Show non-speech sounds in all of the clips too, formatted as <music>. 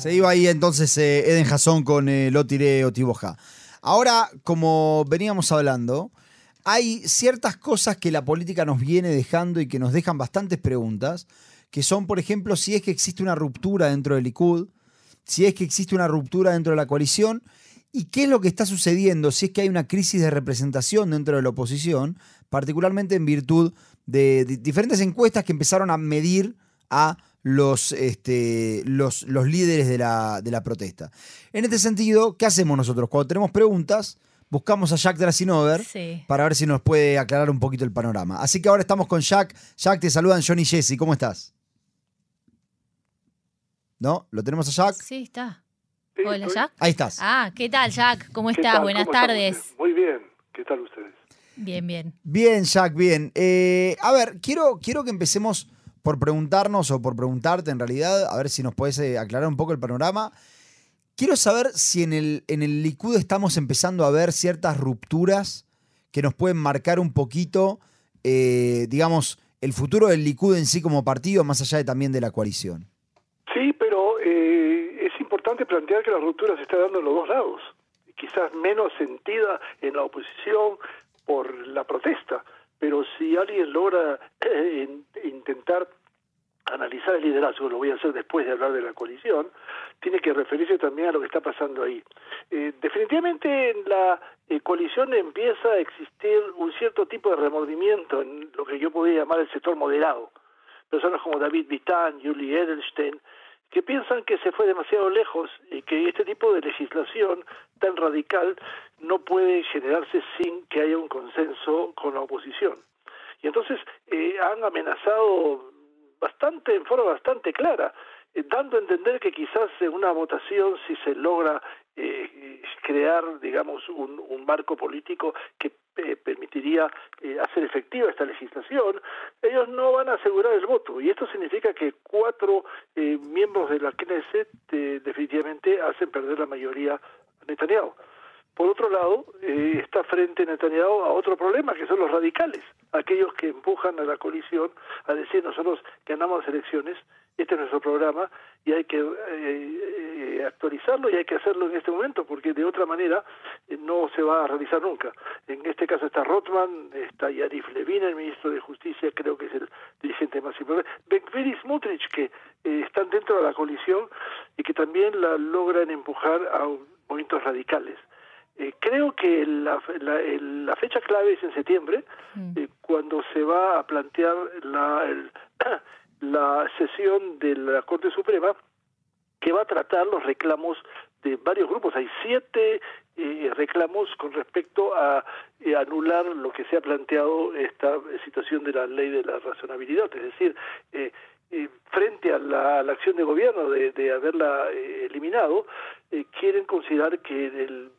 Se iba ahí entonces eh, Eden Jason con eh, Lotire Otiboja. Ahora, como veníamos hablando, hay ciertas cosas que la política nos viene dejando y que nos dejan bastantes preguntas, que son, por ejemplo, si es que existe una ruptura dentro del Likud, si es que existe una ruptura dentro de la coalición y qué es lo que está sucediendo, si es que hay una crisis de representación dentro de la oposición, particularmente en virtud de, de diferentes encuestas que empezaron a medir a los, este, los, los líderes de la, de la protesta. En este sentido, ¿qué hacemos nosotros? Cuando tenemos preguntas, buscamos a Jack Drasinover Sí. para ver si nos puede aclarar un poquito el panorama. Así que ahora estamos con Jack. Jack, te saludan John y Jesse. ¿Cómo estás? ¿No? ¿Lo tenemos a Jack? Sí, está. Sí, Hola, estoy- Jack. Ahí estás. Ah, ¿qué tal, Jack? ¿Cómo ¿Qué estás? tal? Buenas ¿Cómo están tardes. Muy bien. ¿Qué tal ustedes? Bien, bien. Bien, Jack, bien. Eh, a ver, quiero, quiero que empecemos por preguntarnos o por preguntarte en realidad, a ver si nos puedes eh, aclarar un poco el panorama. Quiero saber si en el, en el Likud estamos empezando a ver ciertas rupturas que nos pueden marcar un poquito, eh, digamos, el futuro del Likud en sí como partido, más allá de también de la coalición. Sí, pero eh, es importante plantear que la ruptura se está dando en los dos lados. Quizás menos sentida en la oposición por la protesta, pero si alguien logra eh, in- intentar analizar el liderazgo, lo voy a hacer después de hablar de la coalición, tiene que referirse también a lo que está pasando ahí. Eh, definitivamente en la eh, coalición empieza a existir un cierto tipo de remordimiento en lo que yo podría llamar el sector moderado. Personas como David Vitán, Julie Edelstein, que piensan que se fue demasiado lejos y que este tipo de legislación tan radical no puede generarse sin que haya un consenso con la oposición. Y entonces eh, han amenazado bastante, en forma bastante clara, eh, dando a entender que quizás en una votación, si se logra eh, crear, digamos, un, un marco político que eh, permitiría eh, hacer efectiva esta legislación, ellos no van a asegurar el voto. Y esto significa que cuatro miembros de la Knesset definitivamente hacen perder la mayoría a Netanyahu. Por otro lado, eh, está frente Netanyahu a otro problema, que son los radicales, aquellos que empujan a la coalición a decir nosotros ganamos elecciones, este es nuestro programa y hay que eh, eh, actualizarlo y hay que hacerlo en este momento, porque de otra manera eh, no se va a realizar nunca. En este caso está Rothman, está Yarif Levin, el ministro de Justicia, creo que es el dirigente más importante, Ben y Smotrich, que eh, están dentro de la coalición y que también la logran empujar a movimientos radicales. Eh, creo que la, la, la fecha clave es en septiembre, Mm. eh, cuando se va a plantear la, el- <clears throat> la sesión de la Corte Suprema que va a tratar los reclamos de varios grupos. Hay siete eh, reclamos con respecto a eh, anular lo que se ha planteado esta situación de la ley de la razonabilidad, es decir, eh, eh, frente a la, a la acción de gobierno de, de haberla eliminado, quieren considerar que el-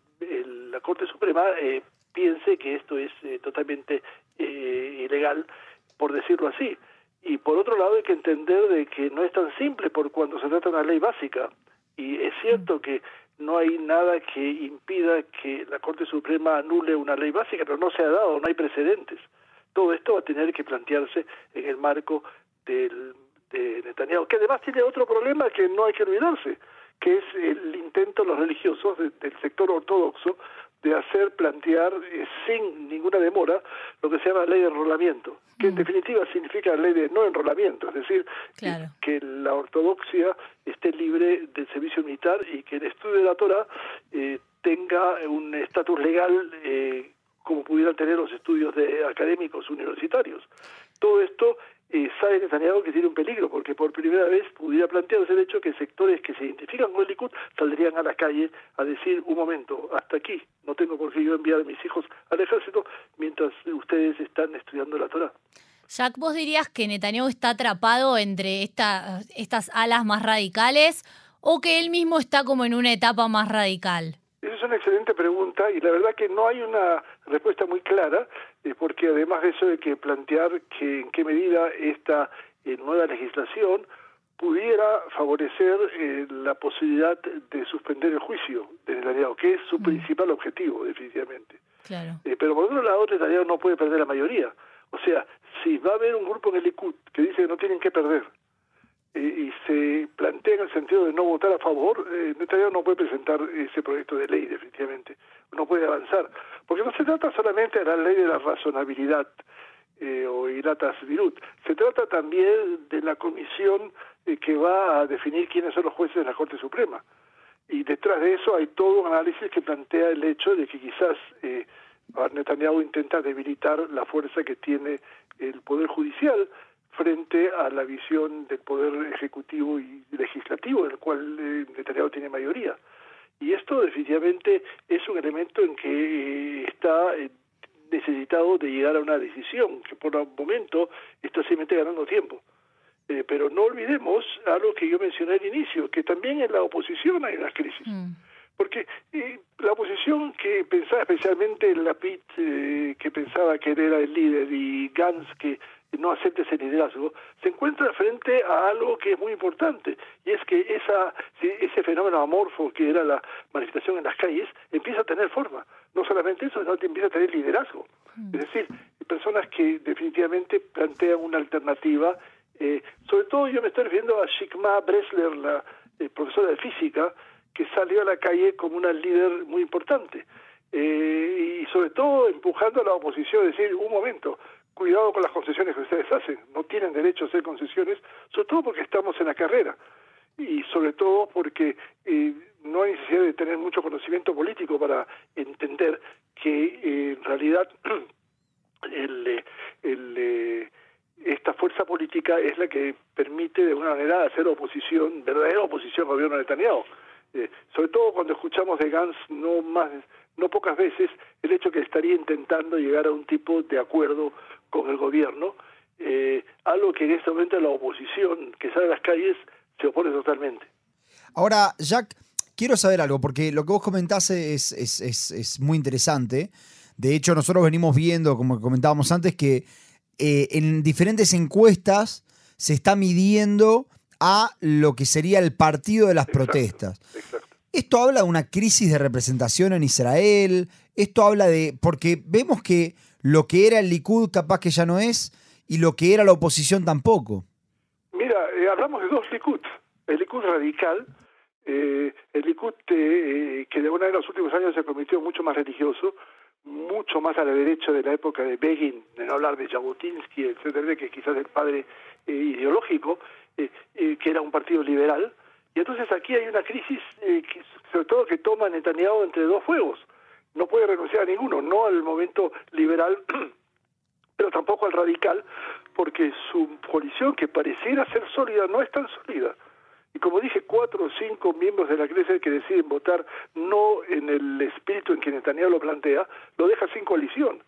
la Corte Suprema eh, piense que esto es eh, totalmente eh, ilegal, por decirlo así. Y por otro lado hay que entender de que no es tan simple por cuando se trata de una ley básica. Y es cierto que no hay nada que impida que la Corte Suprema anule una ley básica, pero no se ha dado, no hay precedentes. Todo esto va a tener que plantearse en el marco del, de Netanyahu, que además tiene otro problema que no hay que olvidarse, que es el intento de los religiosos de- del sector ortodoxo de hacer plantear eh, sin ninguna demora lo que se llama ley de enrolamiento, que en definitiva significa ley de no enrolamiento, es decir, Claro. que la ortodoxia esté libre del servicio militar y que el estudio de la Torah eh, tenga un estatus legal eh, como pudieran tener los estudios de académicos universitarios. Todo esto eh, sabe Netanyahu que tiene un peligro, porque por primera vez pudiera plantearse el hecho que sectores que se identifican con el Likud saldrían a la calle a decir, un momento, hasta aquí, no tengo por qué yo enviar a mis hijos al ejército mientras ustedes están estudiando la Torah. Jack, ¿vos dirías que Netanyahu está atrapado entre esta- estas alas más radicales o que él mismo está como en una etapa más radical? Esa es una excelente pregunta y la verdad que no hay una respuesta muy clara, eh, porque además de eso hay que plantear que en qué medida esta eh, nueva legislación pudiera favorecer eh, la posibilidad de suspender el juicio de Netanyahu, que es su principal objetivo, definitivamente. Claro. Eh, pero por otro lado, Netanyahu no puede perder la mayoría. O sea, si va a haber un grupo en el Likud que dice que no tienen que perder, y se plantea en el sentido de no votar a favor, eh, Netanyahu no puede presentar ese proyecto de ley definitivamente, no puede avanzar, porque no se trata solamente de la ley de la razonabilidad eh, o iratas virut, se trata también de la comisión eh, que va a definir quiénes son los jueces de la Corte Suprema. Y detrás de eso hay todo un análisis que plantea el hecho de que quizás eh, Netanyahu intenta debilitar la fuerza que tiene el Poder Judicial, frente a la visión del poder ejecutivo y legislativo, en el cual eh, Netanyahu tiene mayoría. Y esto definitivamente es un elemento en que eh, está eh, necesitado de llegar a una decisión, que por el momento está simplemente ganando tiempo. pero no olvidemos algo que yo mencioné al inicio, que también en la oposición hay una crisis. Mm. Porque la oposición que pensaba especialmente en Lapid, que pensaba que él era el líder, y Gantz, que no acepte ese liderazgo, se encuentra frente a algo que es muy importante, y es que esa, ese fenómeno amorfo que era la manifestación en las calles empieza a tener forma. No solamente eso, sino que empieza a tener liderazgo. Es decir, personas que definitivamente plantean una alternativa. Eh, sobre todo yo me estoy refiriendo a Shikma Bresler, la eh, profesora de física, que salió a la calle como una líder muy importante. Eh, y sobre todo empujando a la oposición, es decir, un momento, cuidado con las concesiones que ustedes hacen, no tienen derecho a hacer concesiones, sobre todo porque estamos en la carrera y sobre todo porque eh, no hay necesidad de tener mucho conocimiento político para entender que eh, en realidad <clears throat> el, el, esta fuerza política es la que permite de alguna manera hacer oposición, verdadera oposición al gobierno de Netanyahu. Eh, sobre todo cuando escuchamos de Gantz no más no pocas veces el hecho que estaría intentando llegar a un tipo de acuerdo con el gobierno, eh, algo que en este momento la oposición que sale a las calles se opone totalmente. Ahora, Jack, quiero saber algo, porque lo que vos comentás es, es, es, muy interesante. De hecho, nosotros venimos viendo, como comentábamos antes, que eh, en diferentes encuestas se está midiendo a lo que sería el partido de las protestas. Esto habla de una crisis de representación en Israel, esto habla de, porque vemos que lo que era el Likud capaz que ya no es y lo que era la oposición tampoco. Mira, eh, hablamos de dos Likud, el Likud radical, eh, el Likud eh, que de una de los últimos años se convirtió mucho más religioso, mucho más a la derecha de la época de Begin, de no hablar de Jabotinsky, etcétera, que quizás el padre ideológico, que era un partido liberal, y entonces aquí hay una crisis, sobre todo que toma Netanyahu entre dos fuegos no puede renunciar a ninguno, no al momento liberal, <clears throat> pero tampoco al radical, porque su coalición, que pareciera ser sólida, no es tan sólida. Y como dije, cuatro o cinco miembros de la Iglesia que deciden votar no en el espíritu en que Netanyahu lo plantea, lo deja sin coalición.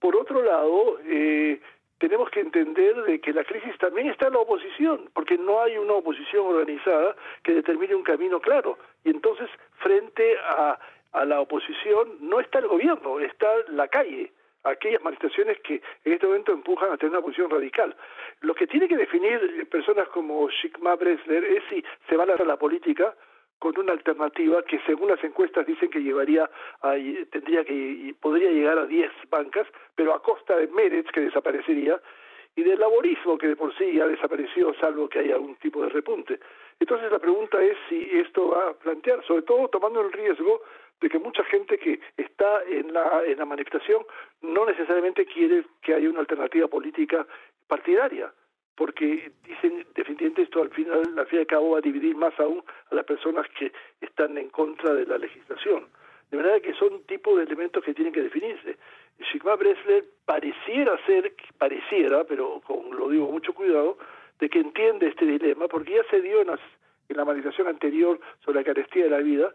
Por otro lado, eh, tenemos que entender de que la crisis también está en la oposición, porque no hay una oposición organizada que determine un camino claro. Y entonces, frente a a la oposición no está el gobierno, está la calle, aquellas manifestaciones que en este momento empujan a tener una posición radical. Lo que tiene que definir personas como Shikma Bresler es si se va a la política con una alternativa que según las encuestas dicen que llevaría a, tendría que podría llegar a 10 bancas, pero a costa de Meretz que desaparecería y del laborismo que de por sí ya desapareció salvo que haya algún tipo de repunte. Entonces la pregunta es si esto va a plantear, sobre todo tomando el riesgo de que mucha gente que está en la, en la manifestación no necesariamente quiere que haya una alternativa política partidaria, porque dicen definitivamente esto al final, al fin y al cabo va a dividir más aún a las personas que están en contra de la legislación. De manera que son tipo de elementos que tienen que definirse. Sigmar Bresler pareciera ser, pareciera, pero con, lo digo mucho cuidado, de que entiende este dilema, porque ya se dio en, en la manifestación anterior sobre la carestía de la vida,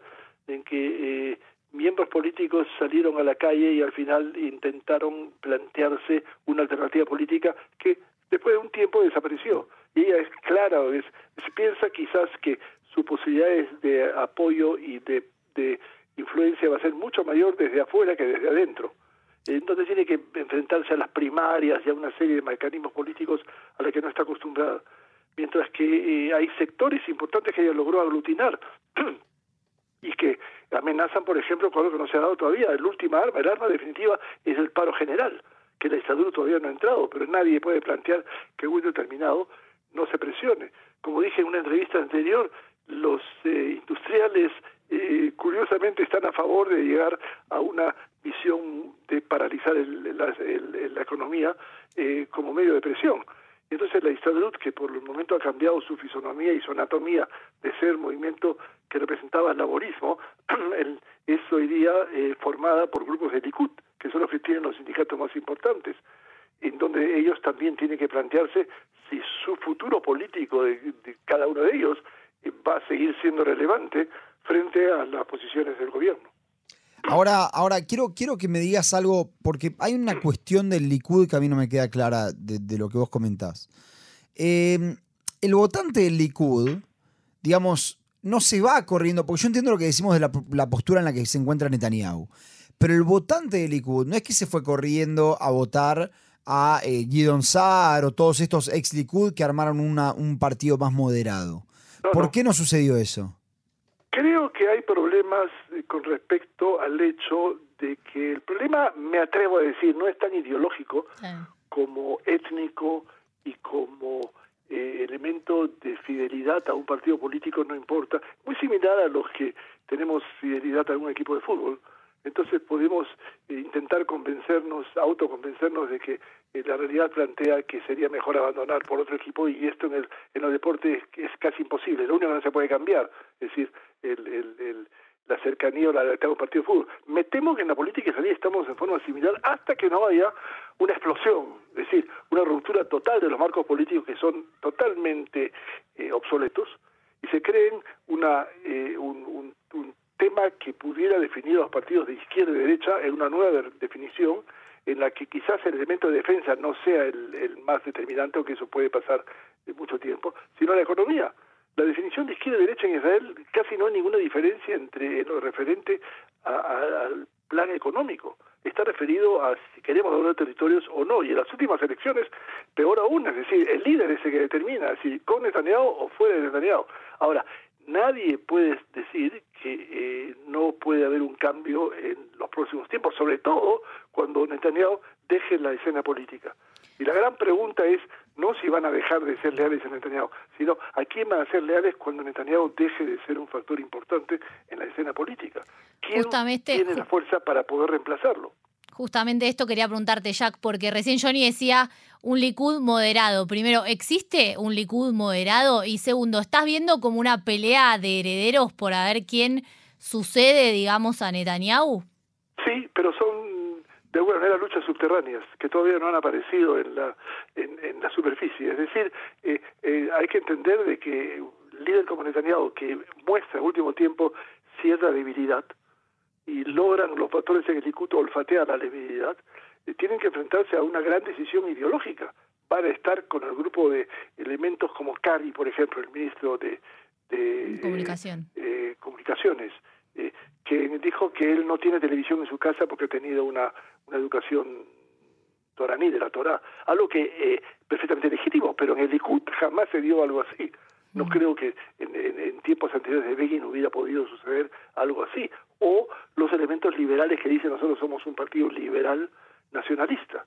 en que eh, miembros políticos salieron a la calle y al final intentaron plantearse una alternativa política que después de un tiempo desapareció. Y ella es clara, es, se piensa quizás que sus posibilidades de apoyo y de, de influencia va a ser mucho mayor desde afuera que desde adentro. Entonces tiene que enfrentarse a las primarias y a una serie de mecanismos políticos a los que no está acostumbrada. Mientras que eh, hay sectores importantes que ella logró aglutinar <clears throat> y que amenazan, por ejemplo, con algo que no se ha dado todavía. El última arma, el arma definitiva, es el paro general, que la dictadura todavía no ha entrado, pero nadie puede plantear que un determinado no se presione. como dije en una entrevista anterior, los eh, industriales eh, curiosamente están a favor de llegar a una visión de paralizar la economía eh, como medio de presión. Entonces la Histadrut, que por el momento ha cambiado su fisonomía y su anatomía de ser movimiento que representaba el laborismo, <clears throat> es hoy día formada por grupos de Likud, que son los que tienen los sindicatos más importantes, en donde ellos también tienen que plantearse si su futuro político de cada uno de ellos va a seguir siendo relevante frente a las posiciones del gobierno. Ahora, ahora quiero, quiero que me digas algo, porque hay una cuestión del Likud que a mí no me queda clara de, lo que vos comentás. Em, el votante del Likud, digamos, no se va corriendo, porque yo entiendo lo que decimos de la, postura en la que se encuentra Netanyahu, pero el votante del Likud no es que se fue corriendo a votar a eh, Gidon Saar o todos estos ex Likud que armaron una, un partido más moderado. ¿Por qué no sucedió eso? Creo que hay problemas eh, con respecto al hecho de que el problema, me atrevo a decir, no es tan ideológico como étnico y como eh, elemento de fidelidad a un partido político, no importa. Muy similar a los que tenemos fidelidad a algún equipo de fútbol. Entonces podemos eh, intentar convencernos, autoconvencernos de que eh, la realidad plantea que sería mejor abandonar por otro equipo y esto en, el, en los deportes es, casi imposible. Lo único que no se puede cambiar, es decir, el, el, la cercanía o la lealtad un partido de fútbol. Me temo que en la política israelí estamos en forma similar hasta que no haya una explosión, es decir, una ruptura total de los marcos políticos que son totalmente eh, obsoletos y se creen una, un, un tema que pudiera definir a los partidos de izquierda y derecha en una nueva definición en la que quizás el elemento de defensa no sea el, más determinante, aunque eso puede pasar en mucho tiempo, sino la economía. La definición de izquierda y derecha en Israel casi no hay ninguna diferencia entre lo referente al plan económico. Está referido a si queremos doblar territorios o no. Y en las últimas elecciones, peor aún, es decir, el líder es el que determina si con Netanyahu o fuera de Netanyahu. Ahora, nadie puede decir que eh, no puede haber un cambio en los próximos tiempos, sobre todo cuando Netanyahu deje la escena política. Y la gran pregunta es no si van a dejar de ser leales a Netanyahu, sino a quién van a ser leales cuando Netanyahu deje de ser un factor importante en la escena política. ¿Quién tiene la fuerza para poder reemplazarlo? Justamente esto quería preguntarte, Jack, porque recién Johnny decía un Likud moderado. Primero, ¿existe un Likud moderado? Y segundo, ¿estás viendo como una pelea de herederos por a ver quién sucede, digamos, a Netanyahu? De alguna manera luchas subterráneas que todavía no han aparecido en la, en, la superficie. Es decir, eh, eh, hay que entender de que un líder como Netanyahu, que muestra en último tiempo cierta debilidad, y logran los factores en el Likud olfatear la debilidad, eh, tienen que enfrentarse a una gran decisión ideológica para estar con el grupo de elementos como Cari, por ejemplo, el ministro de, Comunicación. Eh, comunicaciones, eh, que dijo que él no tiene televisión en su casa porque ha tenido una, una educación toraní de la Torah, algo que es perfectamente legítimo, pero en el Likud jamás se dio algo así. No mm. creo que en, tiempos anteriores de Begin hubiera podido suceder algo así. O los elementos liberales que dicen nosotros somos un partido liberal nacionalista.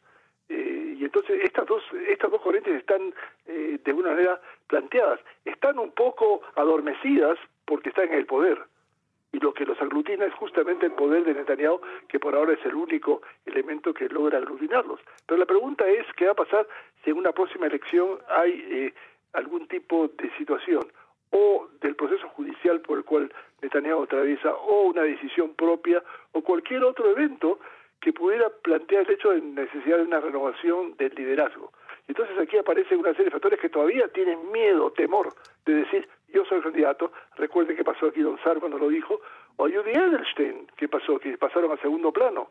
Eh, y entonces estas dos, estas dos corrientes están eh, de alguna manera planteadas. Están un poco adormecidas porque están en el poder. Y lo que los aglutina es justamente el poder de Netanyahu, que por ahora es el único elemento que logra aglutinarlos. Pero la pregunta es, ¿qué va a pasar si en una próxima elección hay eh, algún tipo de situación o del proceso judicial por el cual Netanyahu atraviesa o una decisión propia o cualquier otro evento que pudiera plantear el hecho de necesidad de una renovación del liderazgo. Entonces aquí aparecen una serie de factores que todavía tienen miedo, temor de decir yo soy candidato, recuerden que pasó aquí Don Sar cuando lo dijo, o Judy Edelstein, que pasó, que pasaron a segundo plano.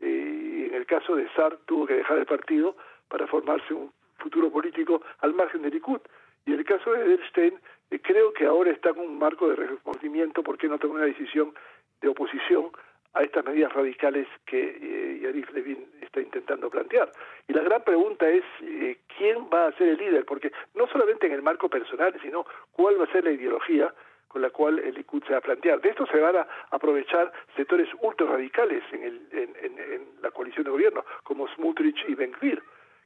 Eh, en el caso de Sar tuvo que dejar el partido para formarse un futuro político al margen de Likud. Y en el caso de Edelstein, eh, creo que ahora está en un marco de remordimiento porque no tomó una decisión de oposición a estas medidas radicales que eh, Levin está intentando plantear. Y la gran pregunta es eh, quién va a ser el líder, porque no solamente en el marco personal, sino cuál va a ser la ideología con la cual el Likud se va a plantear. De esto se van a aprovechar sectores ultra radicales en, el, en, en, la coalición de gobierno, como Smutrich y Ben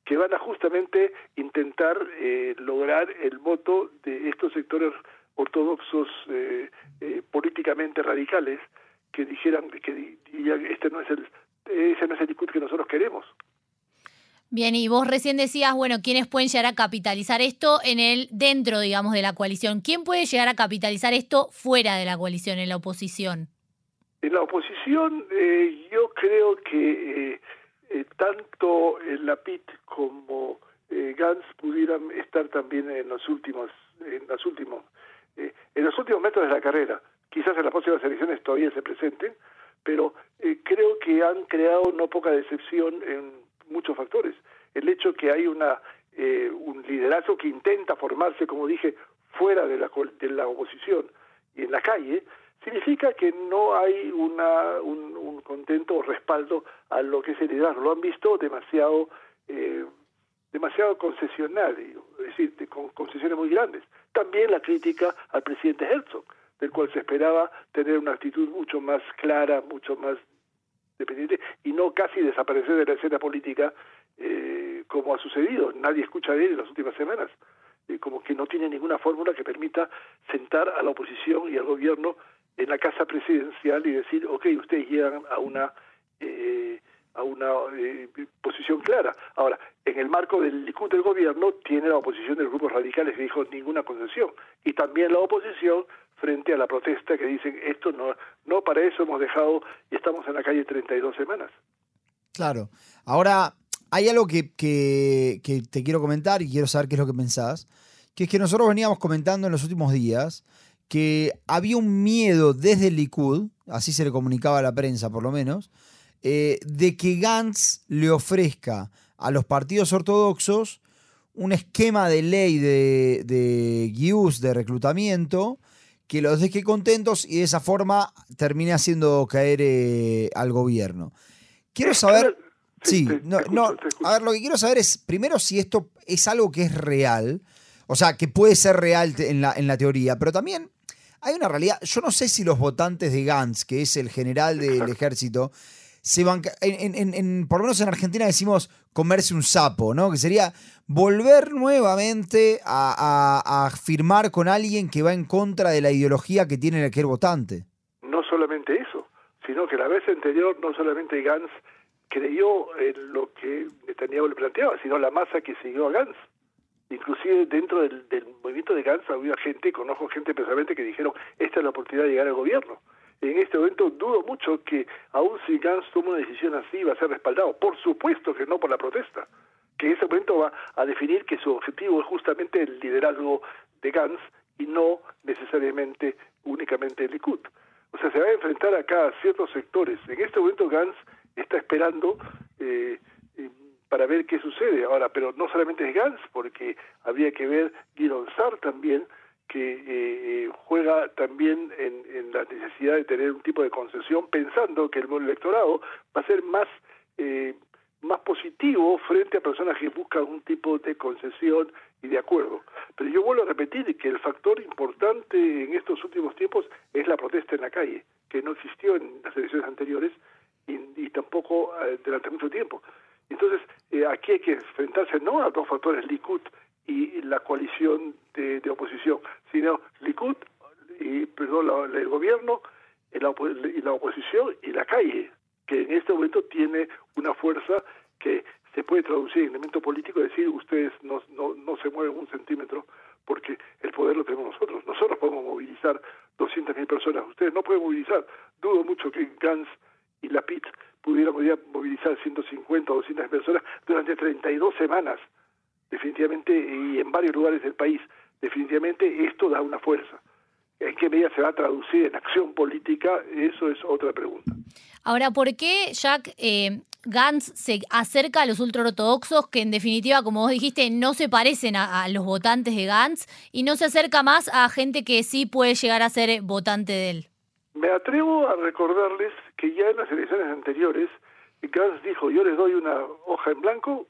que van a justamente intentar eh, lograr el voto de estos sectores ortodoxos eh, eh, políticamente radicales que dijeran que este no es el ese no es el discurso que nosotros queremos. Bien, y vos recién decías, bueno, ¿quiénes pueden llegar a capitalizar esto en el dentro, digamos, de la coalición? ¿Quién puede llegar a capitalizar esto fuera de la coalición, en la oposición? En la oposición, eh, yo creo que eh, eh, tanto la PIT como Gantz pudieran estar también en los últimos, en los últimos, en los últimos metros de la carrera. Quizás en las próximas elecciones todavía se presenten, pero creo que han creado no poca decepción en muchos factores. El hecho que hay una un liderazgo que intenta formarse, como dije, fuera de la, de la oposición y en la calle, significa que no hay una, un, contento o respaldo a lo que es el liderazgo. Lo han visto demasiado, eh, demasiado concesionario, es decir, con concesiones muy grandes. También la crítica al presidente Herzog, del cual se esperaba tener una actitud mucho más clara, mucho más dependiente y no casi desaparecer de la escena política eh, como ha sucedido. Nadie escucha de él en las últimas semanas. Eh, como que no tiene ninguna fórmula que permita sentar a la oposición y al gobierno en la casa presidencial y decir, ok, ustedes llegan a una eh, a una eh, posición clara. Ahora, en el marco del Likud del gobierno tiene la oposición de los grupos radicales que dijo ninguna concesión y también la oposición frente a la protesta que dicen esto no no para eso hemos dejado y estamos en la calle 32 semanas. Claro. Ahora hay algo que, que, que te quiero comentar y quiero saber qué es lo que pensás, que es que nosotros veníamos comentando en los últimos días que había un miedo desde el Likud, así se le comunicaba a la prensa por lo menos, eh, de que Gantz le ofrezca a los partidos ortodoxos un esquema de ley de, de de reclutamiento, que los deje contentos y de esa forma termine haciendo caer eh, al gobierno. Quiero saber... Sí, no, no, a ver, lo que quiero saber es, primero, si esto es algo que es real, o sea, que puede ser real en la, en la teoría, pero también hay una realidad. Yo no sé si los votantes de Gantz, que es el general del ejército, se van. En, por lo menos en Argentina decimos comerse un sapo, ¿no? Que sería volver nuevamente a, firmar con alguien que va en contra de la ideología que tiene aquel votante. No solamente eso, sino que la vez anterior no solamente Gantz creyó en lo que Netanyahu le planteaba, sino la masa que siguió a Gantz inclusive dentro del, movimiento de Gantz había gente, conozco gente personalmente que dijeron, esta es la oportunidad de llegar al gobierno. En este momento dudo mucho que aún si Gantz toma una decisión así va a ser respaldado. Por supuesto que no por la protesta, que en ese momento va a definir que su objetivo es justamente el liderazgo de Gantz y no necesariamente únicamente el Likud. O sea, se va a enfrentar acá a ciertos sectores. En este momento Gantz está esperando eh, para ver qué sucede. Ahora, pero no solamente es Gans, porque habría que ver Guido Sar también, que eh, eh, juega también en, la necesidad de tener un tipo de concesión, pensando que el electorado va a ser más, eh, más positivo frente a personas que buscan un tipo de concesión y de acuerdo. Pero yo vuelvo a repetir que el factor importante en estos últimos tiempos es la protesta en la calle, que no existió en las elecciones anteriores y, tampoco durante mucho tiempo. Entonces, eh, aquí hay que enfrentarse no a dos factores, Likud y la coalición de, oposición, sino Likud y perdón, el gobierno y la, y la oposición y la calle, que en este momento tiene una fuerza que se puede traducir en elemento político, decir ustedes no, no, no se mueven un centímetro porque el poder lo tenemos nosotros. Nosotros podemos movilizar 200.000 personas, ustedes no pueden movilizar. Dudo mucho que Gans y la PIT pudieron movilizar 150 o 200 personas durante 32 semanas, definitivamente, y en varios lugares del país. Definitivamente esto da una fuerza. ¿En qué medida se va a traducir en acción política? Eso es otra pregunta. Ahora, ¿por qué, Jack, eh, Gantz se acerca a los ultraortodoxos que en definitiva, como vos dijiste, no se parecen a, a, los votantes de Gantz y no se acerca más a gente que sí puede llegar a ser votante de él? Me atrevo a recordarles que ya en las elecciones anteriores, Gantz dijo, yo les doy una hoja en blanco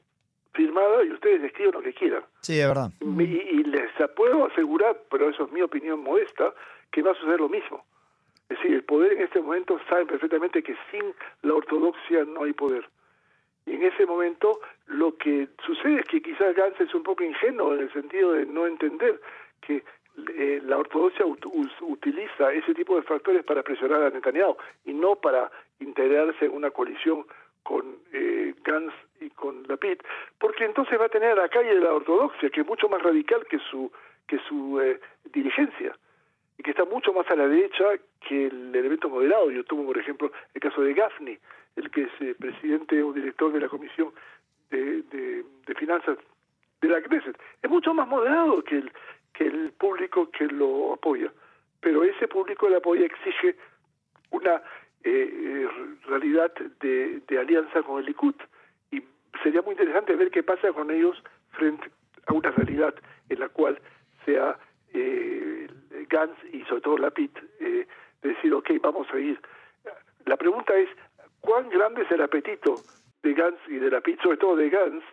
firmada y ustedes escriben lo que quieran. Sí, es verdad. Y, les puedo asegurar, pero eso es mi opinión modesta, que va a suceder lo mismo. Es decir, el poder en este momento saben perfectamente que sin la ortodoxia no hay poder. Y en ese momento Lo que sucede es que quizás Gantz es un poco ingenuo en el sentido de no entender que eh, la ortodoxia utiliza ese tipo de factores para presionar a Netanyahu y no para integrarse en una coalición con eh, Gantz y con Lapid, porque entonces va a tener a la calle de la ortodoxia, que es mucho más radical que su que su eh, dirigencia y que está mucho más a la derecha que el elemento moderado. Yo tomo, por ejemplo, el caso de Gaffney, el que es eh, presidente o director de la Comisión de, de, Finanzas de la Knesset. Es mucho más moderado que el, que el público que lo apoya. Pero ese público que lo apoya exige una eh, realidad de, de alianza con el Likud. Sería muy interesante ver qué pasa con ellos frente a una realidad en la cual sea eh, Gantz y sobre todo Lapid eh, decir, ok, vamos a ir. La pregunta es, ¿cuán grande es el apetito de Gantz y de Lapid, sobre todo de Gantz,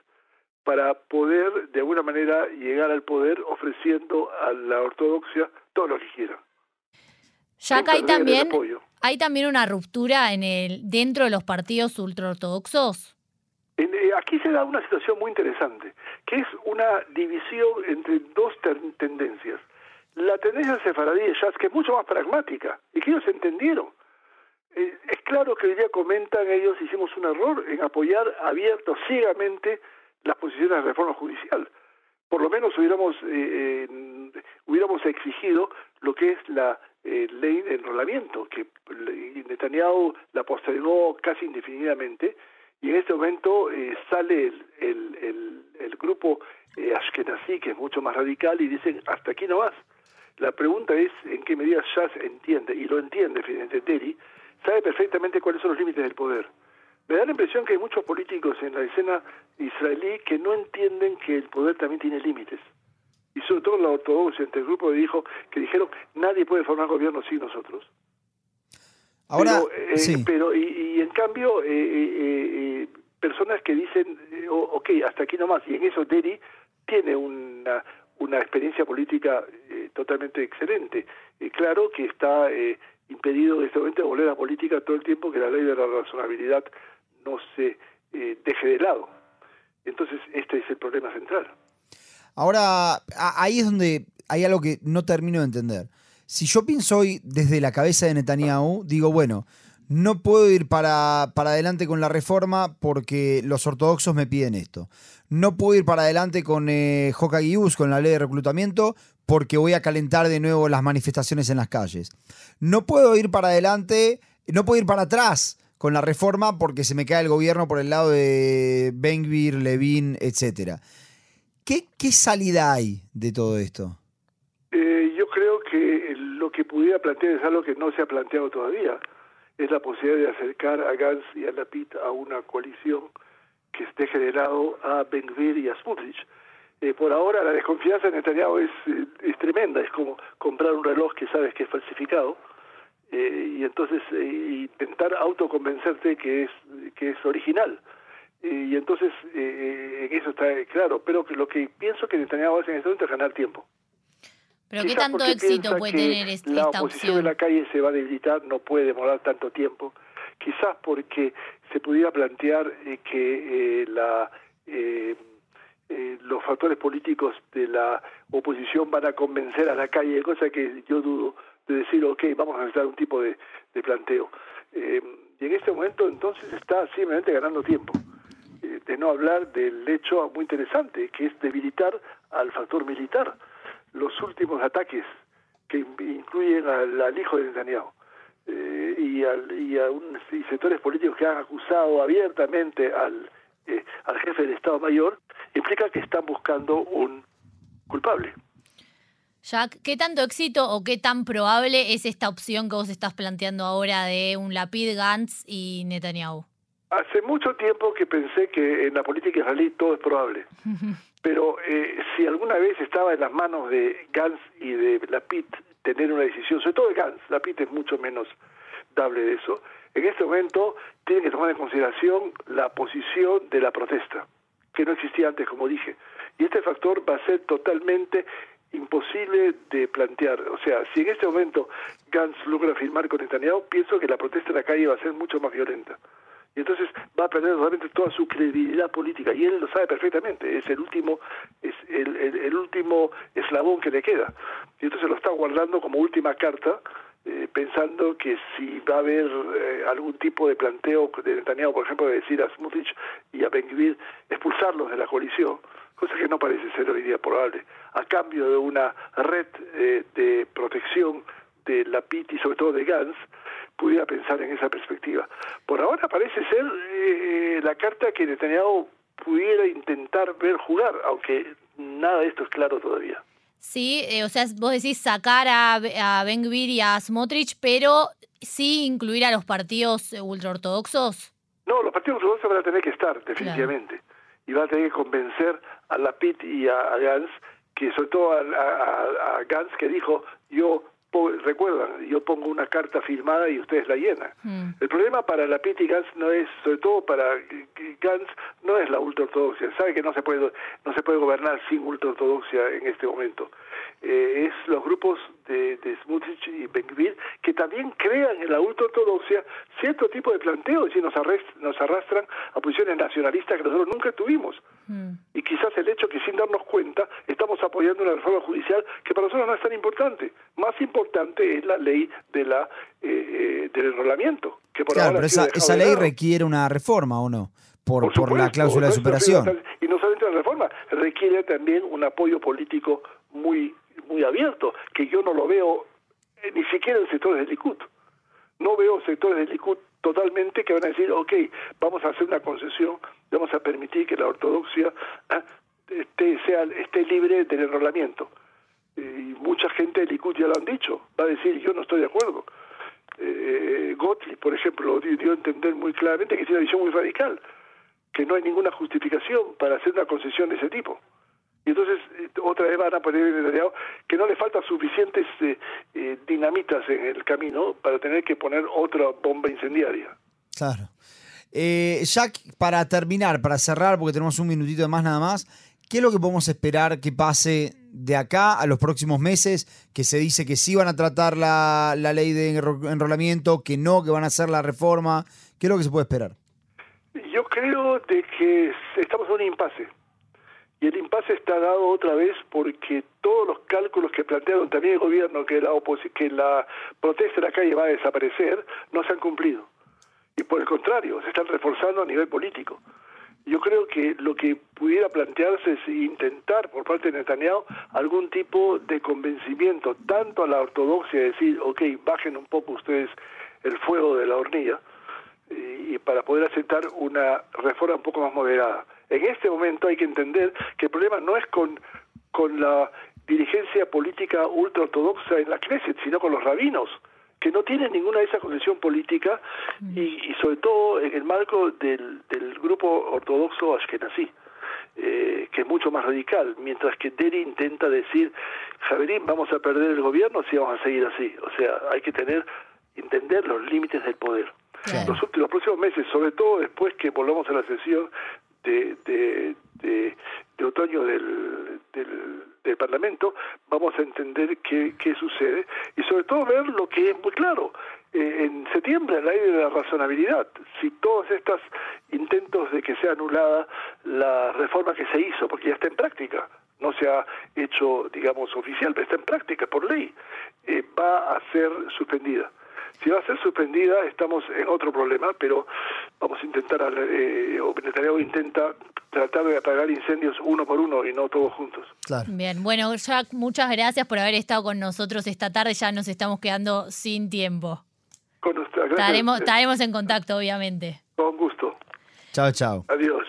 para poder de alguna manera llegar al poder ofreciendo a la ortodoxia todo lo que quiera? Ya que hay también, hay también una ruptura en el dentro de los partidos ultraortodoxos. Eh, aquí se da una situación muy interesante, que es una división entre dos tendencias. La tendencia sefaradí de Jazz, que es mucho más pragmática, y que ellos entendieron. Eh, es claro que hoy día comentan ellos, hicimos un error en apoyar abierto, ciegamente, las posiciones de reforma judicial. Por lo menos hubiéramos, eh, hubiéramos exigido lo que es la ley de enrolamiento, que Netanyahu la postergó casi indefinidamente, y en este momento eh, sale el, el, el, grupo eh, Ashkenazi, que es mucho más radical, y dicen, hasta aquí no vas. La pregunta es en qué medida Shas entiende, y lo entiende finalmente Terry, sabe perfectamente cuáles son los límites del poder. Me da la impresión que hay muchos políticos en la escena israelí que no entienden que el poder también tiene límites. Y sobre todo la ortodoxia, entre el grupo de hijos que dijeron, nadie puede formar gobierno sin nosotros. Ahora, pero, eh, pero y, en cambio, eh, eh, personas que dicen, ok, hasta aquí nomás, y en eso Derry tiene una, una experiencia política totalmente excelente. claro que está impedido en este momento volver a la política todo el tiempo que la ley de la razonabilidad no se deje de lado. Entonces, este es el problema central. Ahora, ahí es donde hay algo que no termino de entender si yo pienso hoy desde la cabeza de Netanyahu, digo, bueno, no puedo ir para, para, adelante con la reforma porque los ortodoxos me piden esto. No puedo ir para adelante con eh, con la ley de reclutamiento, porque voy a calentar de nuevo las manifestaciones en las calles. No puedo ir para adelante, no puedo ir para atrás con la reforma porque se me cae el gobierno por el lado de Benvir, Levin, etc. ¿Qué, ¿Qué salida hay de todo esto? Que pudiera plantear es algo que no se ha planteado todavía, es la posibilidad de acercar a Gantz y a Lapid a una coalición que esté generado a Ben y a Smutrich. Eh, por ahora la desconfianza en Netanyahu es, eh, es tremenda, es como comprar un reloj que sabes que es falsificado eh, y entonces intentar autoconvencerte que es que es original. y entonces en eso está claro, pero lo que pienso que Netanyahu hace en este momento es ganar tiempo. Pero ¿qué tanto éxito puede tener esta, la oposición en la calle se va a debilitar, no puede demorar tanto tiempo. Quizás porque se pudiera plantear eh, que eh, la, eh, los factores políticos de la oposición van a convencer a la calle, cosa que yo dudo, de decir, ok, vamos a necesitar un tipo de, de planteo. y en este momento entonces está simplemente ganando tiempo de no hablar del hecho muy interesante, que es debilitar al factor militar los últimos ataques que incluyen al, hijo de Netanyahu eh, y, y a un, sectores políticos que han acusado abiertamente al, eh, al jefe del Estado Mayor, implica que están buscando un culpable. Jack, ¿qué tanto éxito o qué tan probable es esta opción que vos estás planteando ahora de un Lapid, Gantz y Netanyahu? Hace mucho tiempo que pensé que en la política israelí todo es probable. <laughs> Pero eh, si alguna vez estaba en las manos de Gantz y de Lapid tener una decisión, sobre todo de Gantz, Lapid es mucho menos dable de eso, en este momento tiene que tomar en consideración la posición de la protesta, que no existía antes, como dije. Y este factor va a ser totalmente imposible de plantear. O sea, si en este momento Gantz logra firmar con Netanyahu, pienso que la protesta en la calle va a ser mucho más violenta. Y entonces va a perder realmente toda su credibilidad política y él lo sabe perfectamente, es el último es el, último eslabón que le queda. Y entonces lo está guardando como última carta eh, pensando que si va a haber eh, algún tipo de planteo de Netanyahu, por ejemplo, de decir a Smutrich y a Ben expulsarlos de la coalición, cosa que no parece ser hoy día probable, a cambio de una red eh, de protección de la PIT y sobre todo de Gans, pudiera pensar en esa perspectiva. Por ahora parece ser eh, la carta que Netanyahu pudiera intentar ver jugar, aunque nada de esto es claro todavía. Sí, eh, o sea, vos decís sacar a, a Ben Gvir y a Smotrich, pero sí incluir a los partidos ultraortodoxos. No, los partidos ultraortodoxos van a tener que estar, definitivamente. Y van a tener que convencer a la PIT y a, Gans, que sobre todo a, a, a Gans que dijo, yo recuerdan, yo pongo una carta firmada y ustedes la llenan. Mm. El problema para la Piti Gans no es, sobre todo para Gans, no es la ultraortodoxia. Sabe que no se puede, no se puede gobernar sin ultraortodoxia en este momento. Eh, es los grupos de, de Smutrich y Benvir que también crean en la ultraortodoxia cierto tipo de planteos y nos, nos arrastran a posiciones nacionalistas que nosotros nunca tuvimos. Mm. Y quizás el hecho que sin darnos cuenta estamos apoyando una reforma judicial que para nosotros no es tan importante. Más importante es la ley de la eh, eh, del enrolamiento. Que por claro, pero esa, esa ley requiere una reforma o no, por, por, la cláusula de superación. Y no solamente una reforma, requiere también un apoyo político muy muy abierto, que yo no lo veo eh, ni siquiera en sectores del Likud. No veo sectores del Likud totalmente que van a decir, ok, vamos a hacer una concesión, vamos a permitir que la ortodoxia ah, esté, sea, esté libre del enrolamiento. Y mucha gente del Likud ya lo han dicho, va a decir, yo no estoy de acuerdo. Eh, Gottlieb, por ejemplo, dio a entender muy claramente que tiene una visión muy radical, que no hay ninguna justificación para hacer una concesión de ese tipo. Y entonces eh, otra vez van a poner en que no le faltan suficientes eh, eh, dinamitas en el camino para tener que poner otra bomba incendiaria. Claro. Eh, Jack, para terminar, para cerrar, porque tenemos un minutito de más nada más, ¿qué es lo que podemos esperar que pase de acá a los próximos meses? Que se dice que sí van a tratar la, la ley de enrolamiento, que no, que van a hacer la reforma. ¿Qué es lo que se puede esperar? Yo creo de que estamos en un impasse y el impasse está dado otra vez porque todos los cálculos que plantearon también el gobierno que la, que la protesta en la calle va a desaparecer no se han cumplido. Y por el contrario, se están reforzando a nivel político. Yo creo que lo que pudiera plantearse es intentar por parte de Netanyahu algún tipo de convencimiento, tanto a la ortodoxia, decir, ok, bajen un poco ustedes el fuego de la hornilla, y para poder aceptar una reforma un poco más moderada en este momento hay que entender que el problema no es con, con la dirigencia política ultraortodoxa en la Knesset, sino con los rabinos, que no tienen ninguna de esa concesión política y, y, sobre todo en el marco del, del grupo ortodoxo ashkenazí. Eh, que es mucho más radical, mientras que Deri intenta decir, Javerín, vamos a perder el gobierno si vamos a seguir así. O sea, hay que tener, entender los límites del poder. Los, los próximos meses, sobre todo después que volvamos a la sesión de, de, otoño del, del, Parlamento, vamos a entender qué, sucede y sobre todo ver lo que es muy claro. Eh, en septiembre, la ley de la razonabilidad, si todos estos intentos de que sea anulada la reforma que se hizo, porque ya está en práctica, no se ha hecho, digamos, oficial, pero está en práctica por ley, eh, va a ser suspendida. Si va a ser suspendida, estamos en otro problema, pero vamos a intentar, eh, o intenta tratar de apagar incendios uno por uno y no todos juntos. Bien, bueno, Jack, muchas gracias por haber estado con nosotros esta tarde. Ya nos estamos quedando sin tiempo. Con usted, estaremos, estaremos en contacto, obviamente. Con gusto. Chao, chao. Adiós.